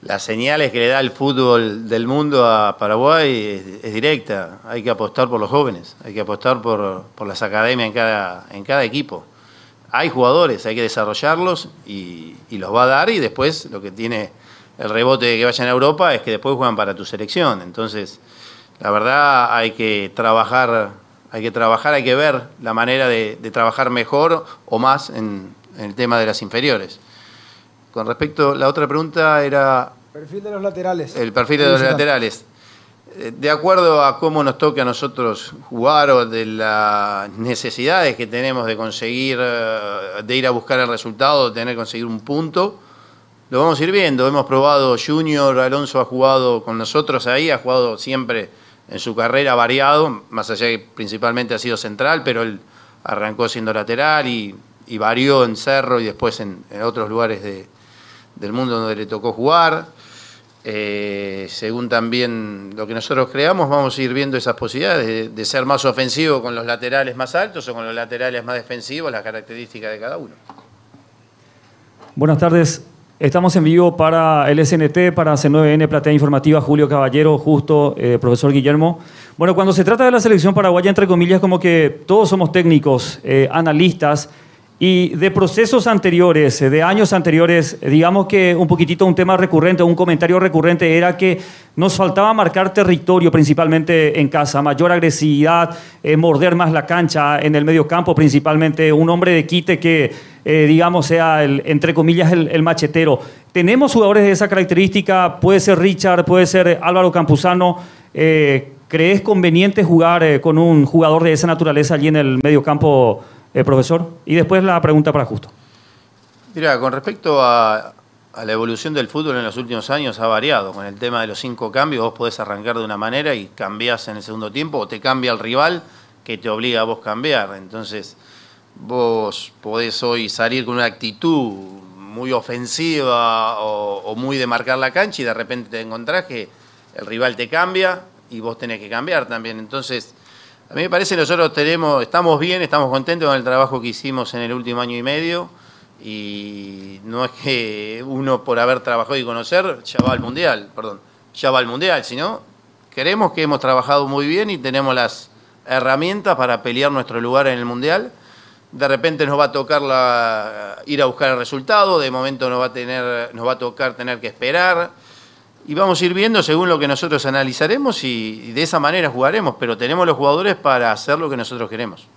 las señales que le da el fútbol del mundo a Paraguay es, directa. Hay que apostar por los jóvenes, hay que apostar por, por las academias en cada, en cada equipo. Hay jugadores, hay que desarrollarlos y los va a dar y después lo que tiene el rebote de que vayan a Europa es que después juegan para tu selección. Entonces, la verdad hay que trabajar, hay que trabajar, hay que ver la manera de, de trabajar mejor o más en, en el tema de las inferiores. Con respecto, la otra pregunta era Perfil de los laterales. el perfil de los laterales. Eh, De acuerdo a cómo nos toque a nosotros jugar o de las necesidades que tenemos de conseguir, eh, de ir a buscar el resultado, de tener que conseguir un punto, lo vamos a ir viendo. Hemos probado Junior, Alonso ha jugado con nosotros ahí, ha jugado siempre en su carrera variado, más allá que principalmente ha sido central, pero él arrancó siendo lateral y, varió en Cerro y después en, otros lugares de- del mundo donde le tocó jugar. Eh, según también lo que nosotros creamos, vamos a ir viendo esas posibilidades de, de ser más ofensivo con los laterales más altos o con los laterales más defensivos, las características de cada uno. Buenas tardes. Estamos en vivo para el SNT, para C9N, Platea Informativa, Julio Caballero, justo, eh, profesor Guillermo. Bueno, cuando se trata de la selección paraguaya, entre comillas, como que todos somos técnicos, eh, analistas, y de procesos anteriores, eh, de años anteriores, digamos que un poquitito un tema recurrente, un comentario recurrente era que nos faltaba marcar territorio principalmente en casa, mayor agresividad, morder más la cancha en el medio campo, principalmente un hombre de quite que, eh, digamos, sea, el, entre comillas, el, el machetero. Tenemos jugadores de esa característica, puede ser Richard, puede ser Álvaro Campuzano. eh, ¿Crees conveniente jugar eh, con un jugador de esa naturaleza allí en el medio campo, profesor? Y después la pregunta para Justo. Mira, con respecto a, a la evolución del fútbol en los últimos años ha variado. Con el tema de los cinco cambios, vos podés arrancar de una manera y cambiás en el segundo tiempo, o te cambia el rival que te obliga a vos cambiar. Entonces, vos podés hoy salir con una actitud muy ofensiva o, muy de marcar la cancha y de repente te encontrás que el rival te cambia y vos tenés que cambiar también. Entonces, a mí me parece que nosotros tenemos, estamos bien, estamos contentos con el trabajo que hicimos en el último año y medio y no es que uno por haber trabajado y conocer ya va al mundial, perdón, ya va al mundial, sino creemos que hemos trabajado muy bien y tenemos las herramientas para pelear nuestro lugar en el mundial. De repente nos va a tocar ir a buscar el resultado, de momento nos va a tocar tener que esperar. Y vamos a ir viendo según lo que nosotros analizaremos y, y de esa manera jugaremos, pero tenemos los jugadores para hacer lo que nosotros queremos.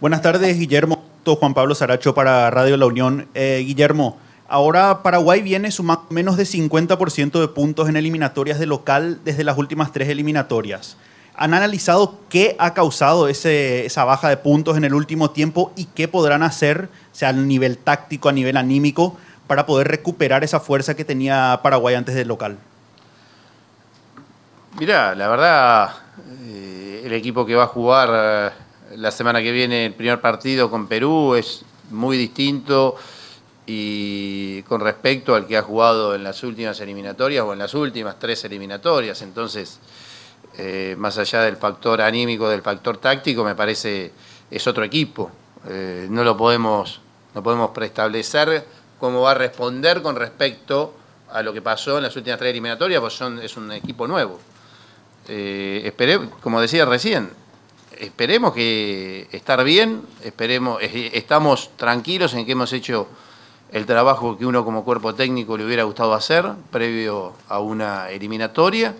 Buenas tardes, Guillermo. Juan Pablo Saracho para Radio La Unión. Eh, Guillermo, ahora Paraguay viene sumando menos de 50% de puntos en eliminatorias de local desde las últimas tres eliminatorias. ¿Han analizado qué ha causado esa baja de puntos en el último tiempo y qué podrán hacer, sea a nivel táctico, a nivel anímico, para poder recuperar esa fuerza que tenía Paraguay antes del local? Mirá, la verdad, eh, el equipo que va a jugar eh, la semana que viene el primer partido con Perú es muy distinto y con respecto al que ha jugado en las últimas eliminatorias o en las últimas tres eliminatorias. Entonces, eh, más allá del factor anímico, del factor táctico, me parece es otro equipo. Eh, no lo podemos, no podemos preestablecer cómo va a responder con respecto a lo que pasó en las últimas tres eliminatorias, pues son, es un equipo nuevo. Eh, como decía recién, esperemos que estar bien, esperemos, es- estamos tranquilos en que hemos hecho el trabajo que uno como cuerpo técnico le hubiera gustado hacer previo a una eliminatoria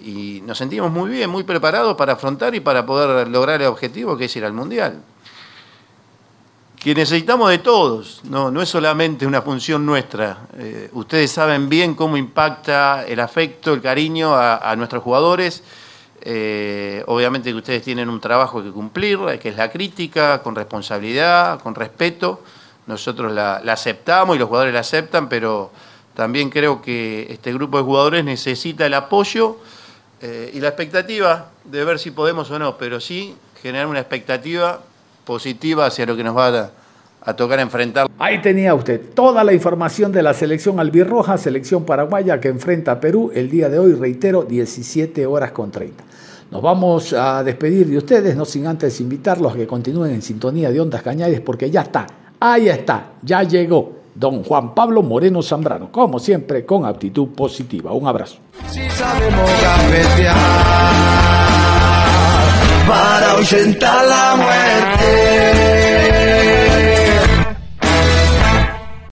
y nos sentimos muy bien, muy preparados para afrontar y para poder lograr el objetivo que es ir al Mundial. Que necesitamos de todos, no, no es solamente una función nuestra. Eh, ustedes saben bien cómo impacta el afecto, el cariño a, nuestros jugadores. Eh, obviamente que ustedes tienen un trabajo que cumplir, que es la crítica, con responsabilidad, con respeto. Nosotros la, la aceptamos y los jugadores la aceptan, pero también creo que este grupo de jugadores necesita el apoyo eh, y la expectativa de ver si podemos o no, pero sí generar una expectativa positiva hacia lo que nos va a, a tocar enfrentar. Ahí tenía usted toda la información de la selección albirroja, selección paraguaya que enfrenta a Perú el día de hoy, reitero, 17 horas con 30. Nos vamos a despedir de ustedes, no sin antes invitarlos a que continúen en sintonía de Ondas Cañares, porque ya está, ahí está, ya llegó don Juan Pablo Moreno Zambrano, como siempre, con actitud positiva. Un abrazo.